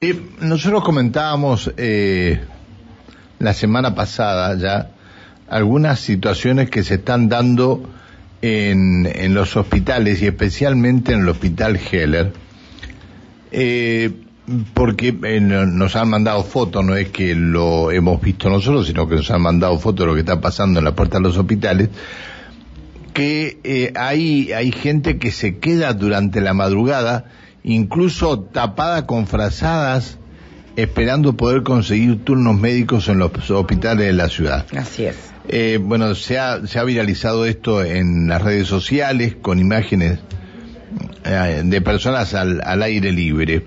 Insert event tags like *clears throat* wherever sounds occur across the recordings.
nosotros comentábamos eh, la semana pasada ya algunas situaciones que se están dando en, los hospitales y especialmente en el hospital Heller, eh, porque eh, nos han mandado fotos, no es que lo hemos visto nosotros, sino que nos han mandado fotos de lo que está pasando en la puerta de los hospitales, que eh, hay, hay gente que se queda durante la madrugada, incluso tapada con frazadas, esperando poder conseguir turnos médicos en los hospitales de la ciudad. Así es. Eh, bueno, se ha, se ha viralizado esto en las redes sociales con imágenes eh, de personas al, al, aire libre.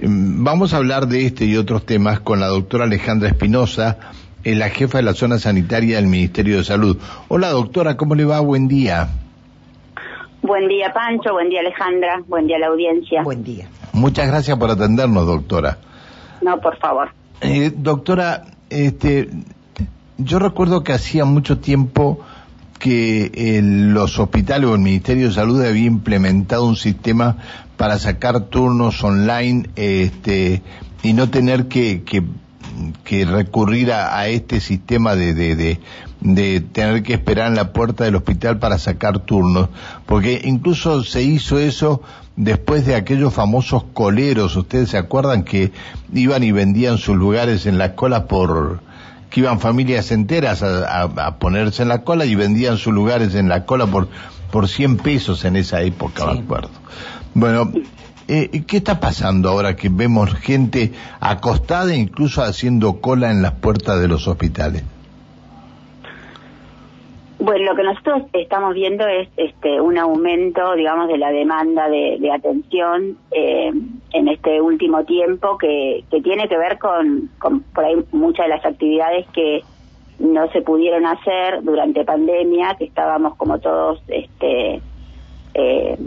Mm, vamos a hablar de este y otros temas con la doctora Alejandra Espinosa, es la jefa de la zona sanitaria del Ministerio de Salud. Hola doctora, ¿cómo le va? Buen día. Buen día Pancho, buen día Alejandra, buen día a la audiencia. Buen día. Muchas gracias por atendernos, doctora. No, por favor. Eh, doctora, este, yo recuerdo que hacía mucho tiempo que los hospitales o el Ministerio de Salud había implementado un sistema para sacar turnos online este, y no tener que, que, que recurrir a, a, este sistema de, de, de, de, tener que esperar en la puerta del hospital para sacar turnos, porque incluso se hizo eso después de aquellos famosos coleros, ustedes se acuerdan que iban y vendían sus lugares en la cola por que iban familias enteras a, a, a, ponerse en la cola y vendían sus lugares en la cola por, por 100 pesos en esa época, sí. me acuerdo. Bueno, eh, ¿qué está pasando ahora que vemos gente acostada incluso haciendo cola en las puertas de los hospitales? Bueno, lo que nosotros estamos viendo es este un aumento, digamos, de la demanda de, de atención eh, en este último tiempo que, que tiene que ver con, con, por ahí muchas de las actividades que no se pudieron hacer durante pandemia, que estábamos como todos este eh,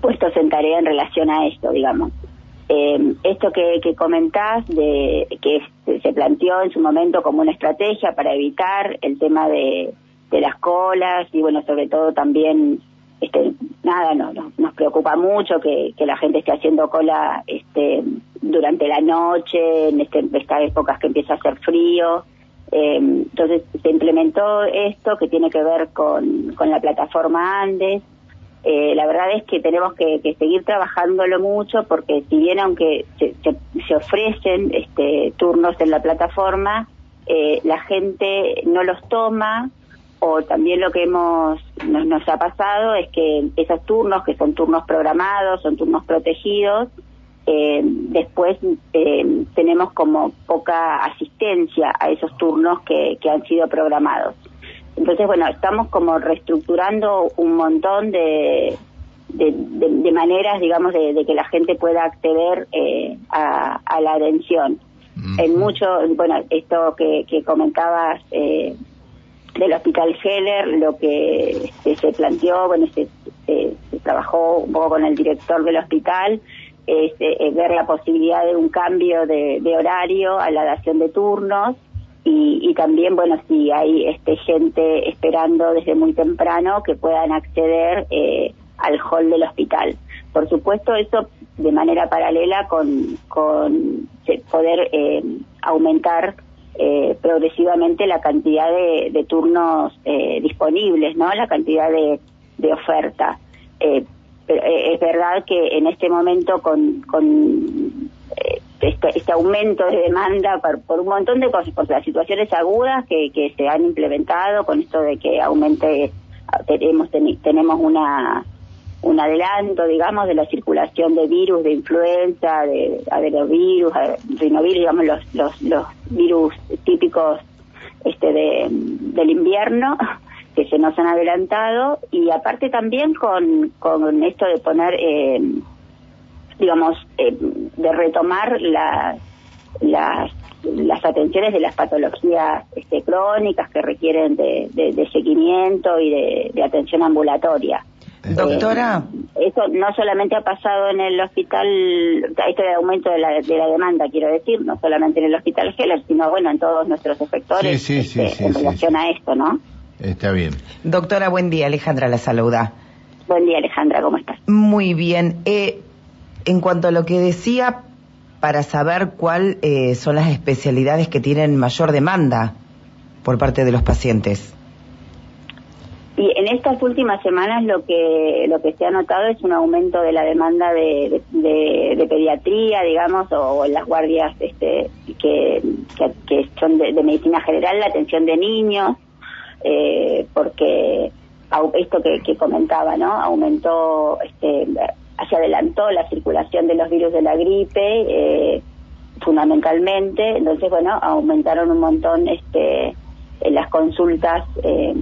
puestos en tarea en relación a esto, digamos. Eh, esto que, que comentás, de que se planteó en su momento como una estrategia para evitar el tema de de las colas y bueno sobre todo también este nada no, no, nos preocupa mucho que, que, la gente esté haciendo cola este durante la noche en este, estas épocas que empieza a hacer frío eh, entonces se implementó esto que tiene que ver con, con la plataforma Andes eh, la verdad es que tenemos que, que, seguir trabajándolo mucho porque si bien aunque se, se, ofrecen este turnos en la plataforma eh, la gente no los toma o también lo que hemos nos, nos, ha pasado es que esos turnos que son turnos programados son turnos protegidos eh, después eh, tenemos como poca asistencia a esos turnos que, que, han sido programados entonces bueno estamos como reestructurando un montón de de, de, de maneras digamos de, de, que la gente pueda acceder eh, a, a, la atención. En mucho bueno esto que, que comentabas eh, del Hospital Heller, lo que este, se planteó, bueno, se, se, se, trabajó un poco con el director del hospital, es eh, ver la posibilidad de un cambio de, de, horario a la dación de turnos y, y también, bueno, si hay este, gente esperando desde muy temprano que puedan acceder eh, al hall del hospital. Por supuesto, eso de manera paralela con, con poder eh, aumentar eh, progresivamente la cantidad de, de turnos eh, disponibles, ¿no? La cantidad de, de oferta. Eh, pero es verdad que en este momento con, con este, este, aumento de demanda por, por, un montón de cosas, por las situaciones agudas que, que se han implementado, con esto de que aumente, tenemos, tenemos una un adelanto, digamos, de la circulación de virus, de influenza, de adenovirus, rinovirus, digamos, los, los, los virus típicos este de, del invierno *laughs* que se nos han adelantado y aparte también con, con esto de poner, eh, digamos, eh, de retomar la, las las atenciones de las patologías este, crónicas que requieren de, de, de seguimiento y de, de atención ambulatoria. Doctora. Eh, eso no solamente ha pasado en el hospital, esto de aumento de la, de la demanda, quiero decir, no solamente en el hospital Heller, sino bueno, en todos nuestros efectores sí, sí, este, sí, en relación a esto, ¿no? Está bien. Doctora, buen día, Alejandra la saluda. Buen día, Alejandra, ¿cómo estás? Muy bien. Eh, en cuanto a lo que decía, para saber cuáles eh, son las especialidades que tienen mayor demanda por parte de los pacientes. Y en estas últimas semanas lo que lo que se ha notado es un aumento de la demanda de, pediatría, digamos, o, en las guardias este, que, que, son de, medicina general, la atención de niños, eh, porque esto que, que, comentaba, ¿no? Aumentó, este, se adelantó la circulación de los virus de la gripe, eh, fundamentalmente, entonces, bueno, aumentaron un montón este, las consultas. Eh,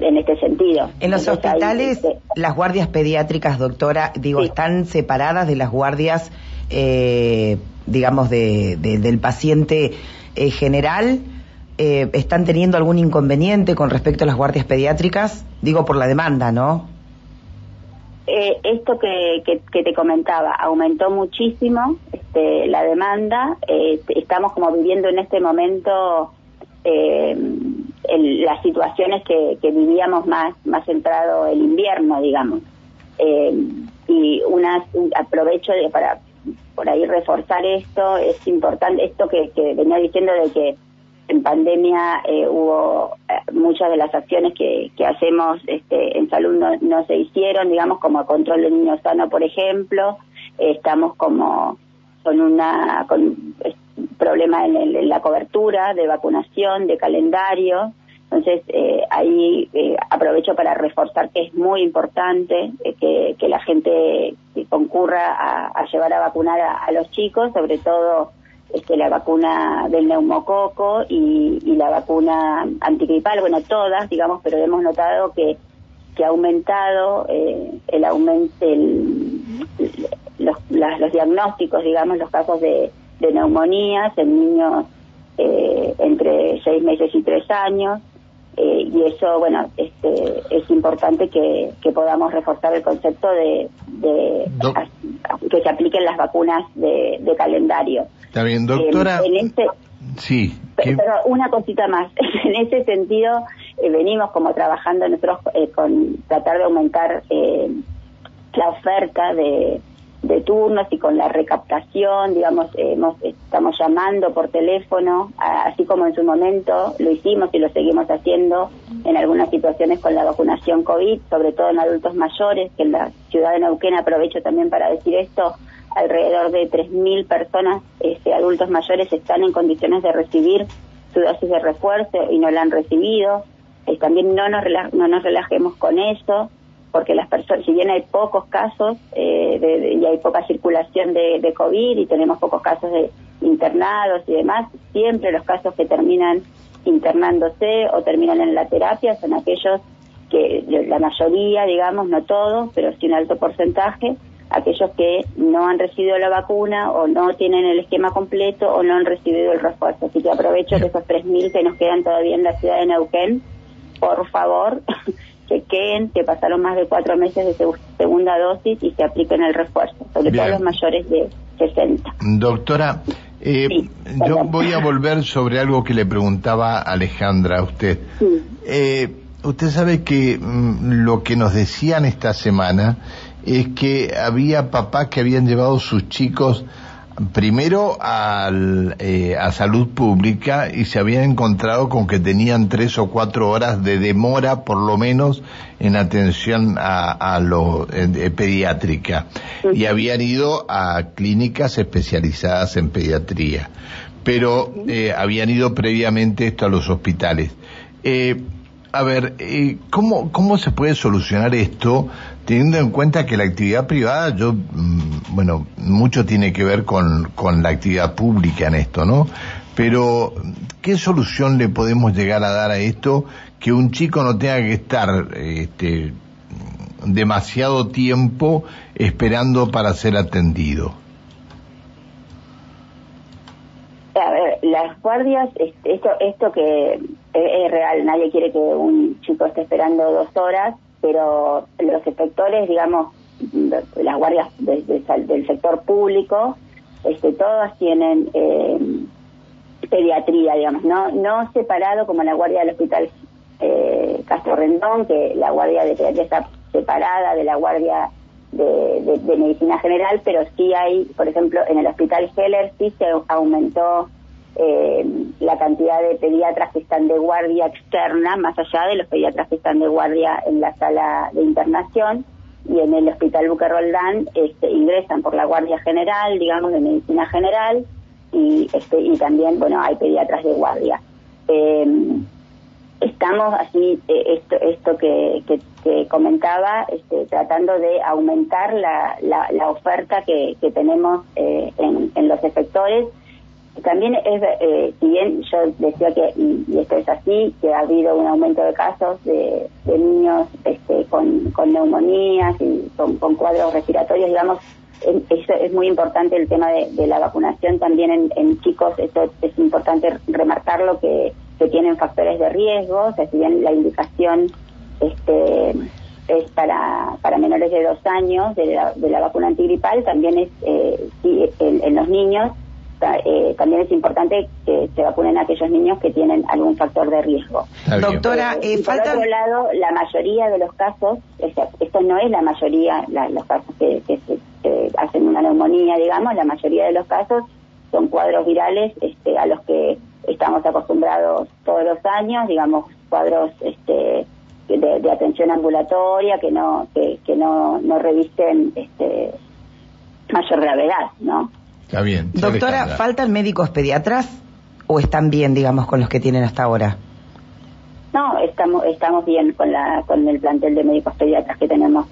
en este sentido. En los hospitales, este, las guardias pediátricas, doctora, digo, están separadas de las guardias, eh, digamos, de, del paciente eh, general. Eh, ¿Están teniendo algún inconveniente con respecto a las guardias pediátricas? Digo, por la demanda, ¿no? Esto que, que, te comentaba, aumentó muchísimo este, la demanda. estamos como viviendo en este momento eh, las situaciones que, vivíamos más, más centrado el invierno, digamos. Eh, y una, aprovecho de, para por ahí reforzar esto, es importante esto que, venía diciendo de que en pandemia eh, hubo eh, muchas de las acciones que, que hacemos este, en salud no, se hicieron, digamos, como control de niños sano, por ejemplo, estamos como con una con problema en, la cobertura de vacunación, de calendario. Entonces, eh, ahí eh, aprovecho para reforzar que es muy importante que, la gente concurra a, llevar a vacunar a, los chicos, sobre todo este, la vacuna del neumococo y, la vacuna antigripal, bueno, todas, digamos, pero hemos notado que, que ha aumentado el aumento, los, los diagnósticos, digamos, los casos de de neumonías en niños eh, entre seis meses y tres años. Eh, y eso, bueno, este, es importante que, podamos reforzar el concepto de, que se apliquen las vacunas de, calendario. Está bien, doctora. en este, sí. Pero, una cosita más. *laughs* en ese sentido, eh, venimos como trabajando nosotros con tratar de aumentar la oferta de, de turnos y con la recaptación, digamos, hemos, estamos llamando por teléfono, así como en su momento lo hicimos y lo seguimos haciendo en algunas situaciones con la vacunación COVID, sobre todo en adultos mayores, que en la ciudad de Neuquén aprovecho también para decir esto, alrededor de 3.000 personas, este, adultos mayores, están en condiciones de recibir su dosis de refuerzo y no la han recibido. Eh, también no nos, no nos relajemos con eso porque las personas, si bien hay pocos casos eh, y hay poca circulación de, de, COVID y tenemos pocos casos de internados y demás, siempre los casos que terminan internándose o terminan en la terapia son aquellos que la mayoría, digamos, no todos, pero sí un alto porcentaje, aquellos que no han recibido la vacuna o no tienen el esquema completo o no han recibido el refuerzo. Así que aprovecho de esos 3.000 que nos quedan todavía en la ciudad de Neuquén, por favor, *laughs* chequeen que pasaron más de cuatro meses de segunda dosis y se apliquen el refuerzo, sobre todo los mayores de 60. Doctora, eh, yo voy a volver sobre algo que le preguntaba Alejandra a usted. Eh, usted sabe que mm, lo que nos decían esta semana es que había papás que habían llevado sus chicos primero al, eh, a salud pública y se habían encontrado con que tenían tres o cuatro horas de demora por lo menos en atención a, a lo pediátrica. Y habían ido a clínicas especializadas en pediatría. Pero eh, habían ido previamente esto a los hospitales. Eh, a ver, eh, ¿cómo, ¿cómo se puede solucionar esto teniendo en cuenta que la actividad privada, yo, mm, bueno, mucho tiene que ver con, con la actividad pública en esto, ¿no? Pero, ¿qué solución le podemos llegar a dar a esto que un chico no tenga que estar este, demasiado tiempo esperando para ser atendido? A ver, las guardias, esto, esto que es real, nadie quiere que un chico esté esperando dos horas, pero los inspectores, digamos, las guardias del sector público, este, todas tienen eh, pediatría, digamos, no no separado como la guardia del hospital eh, Castro Rendón, que la guardia de pediatría está separada de la guardia de, medicina general, pero sí hay, por ejemplo, en el hospital Heller sí se aumentó eh, la cantidad de pediatras que están de guardia externa, más allá de los pediatras que están de guardia en la sala de internación, y en el hospital Buque Roldán este, ingresan por la guardia general, digamos, de medicina general, y, este, y también, bueno, hay pediatras de guardia. Eh, estamos así, eh, esto, esto que, que, comentaba, este, tratando de aumentar la, la, oferta que, que tenemos eh, en, en, los efectores. También es, eh, si bien yo decía que, y, esto es así, que ha habido un aumento de casos de, de niños este, con, con neumonías y con, con cuadros respiratorios, digamos, es, es muy importante el tema de, de la vacunación también en, en, chicos, esto es importante remarcarlo que que tienen factores de riesgo, o sea, si bien la indicación este, es para, para menores de dos años de la, de la vacuna antigripal, también es eh, en, los niños eh, también es importante que se vacunen aquellos niños que tienen algún factor de riesgo. Doctora, eh, por otro lado, la mayoría de los casos, esto no es la mayoría, los casos que, que hacen una neumonía, digamos, la mayoría de los casos son cuadros virales este, a los que estamos acostumbrados todos los años, digamos, cuadros este, de, atención ambulatoria que no que, que no, no revisten este, mayor gravedad, ¿no? Está bien. Doctora, ¿faltan médicos pediatras o están bien, digamos, con los que tienen hasta ahora? No, estamos estamos bien con la con el plantel de médicos pediatras que tenemos.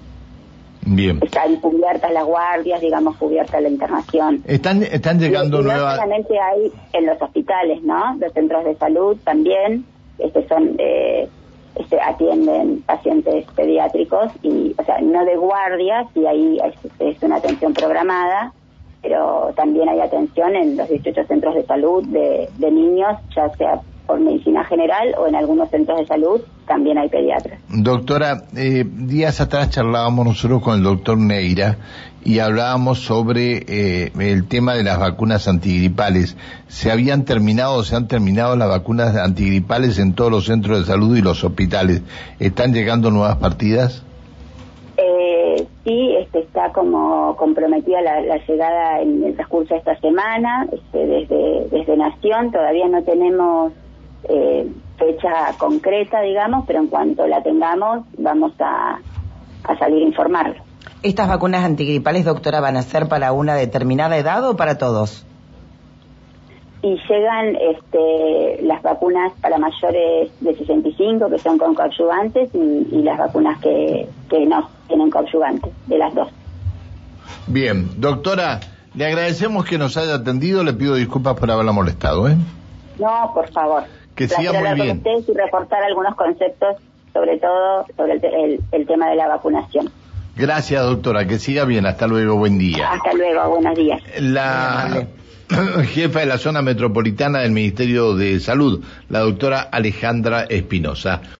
Bien. Están cubiertas las guardias, digamos, cubierta la internación. Están, están llegando nuevas... solamente hay en los hospitales, ¿no? Los centros de salud también, este son, eh, este, atienden pacientes pediátricos y, o sea, no de guardia, si ahí es, una atención programada, pero también hay atención en los 18 centros de salud de, niños, ya sea por medicina general o en algunos centros de salud también hay pediatras. Doctora, eh, días atrás charlábamos nosotros con el doctor Neira y hablábamos sobre eh, el tema de las vacunas antigripales. ¿Se habían terminado, se han terminado las vacunas antigripales en todos los centros de salud y los hospitales? ¿Están llegando nuevas partidas? Sí, este, está como comprometida la, llegada en el transcurso de esta semana, este, desde, desde Nación, todavía no tenemos eh, fecha concreta, digamos, pero en cuanto la tengamos vamos a, salir a informarlo. ¿Estas vacunas antigripales, doctora, van a ser para una determinada edad o para todos? Y llegan este, las vacunas para mayores de 65, que son con coadyuvantes, y, las vacunas que, que no tienen coadyuvantes, de las dos. Bien, doctora, le agradecemos que nos haya atendido, le pido disculpas por haberla molestado, ¿eh? No, por favor. Que siga muy bien. y reportar algunos conceptos, sobre todo sobre el, el, tema de la vacunación. Gracias, doctora. Que siga bien. Hasta luego. Buen día. Hasta luego. Buenos días. La *clears throat* jefa de la zona metropolitana del Ministerio de Salud, la doctora Alejandra Espinosa.